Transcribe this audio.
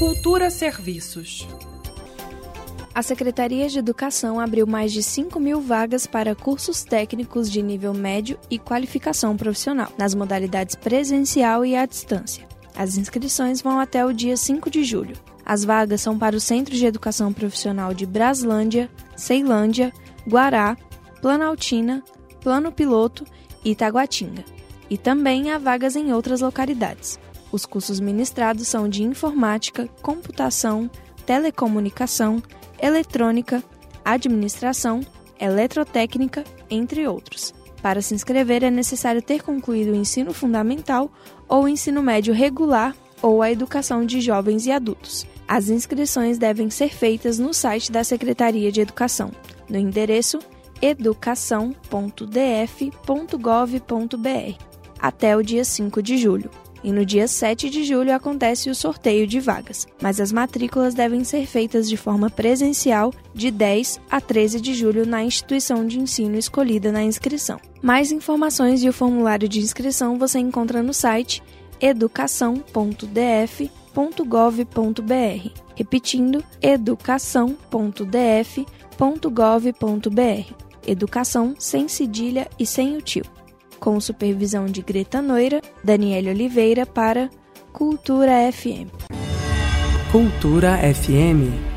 Cultura Serviços. A Secretaria de Educação abriu mais de 5 mil vagas para cursos técnicos de nível médio e qualificação profissional, nas modalidades presencial e à distância. As inscrições vão até o dia 5 de julho. As vagas são para o Centro de Educação Profissional de Braslândia, Ceilândia, Guará, Planaltina, Plano Piloto e Itaguatinga. E também há vagas em outras localidades. Os cursos ministrados são de informática, computação, telecomunicação, eletrônica, administração, eletrotécnica, entre outros. Para se inscrever é necessário ter concluído o ensino fundamental ou o ensino médio regular ou a educação de jovens e adultos. As inscrições devem ser feitas no site da Secretaria de Educação, no endereço educação.df.gov.br, até o dia 5 de julho. E no dia 7 de julho acontece o sorteio de vagas, mas as matrículas devem ser feitas de forma presencial de 10 a 13 de julho na instituição de ensino escolhida na inscrição. Mais informações e o formulário de inscrição você encontra no site educação.df.gov.br Repetindo, educação.df.gov.br. Educação sem cedilha e sem o tio. Com supervisão de Greta Noira, Daniele Oliveira para Cultura FM. Cultura FM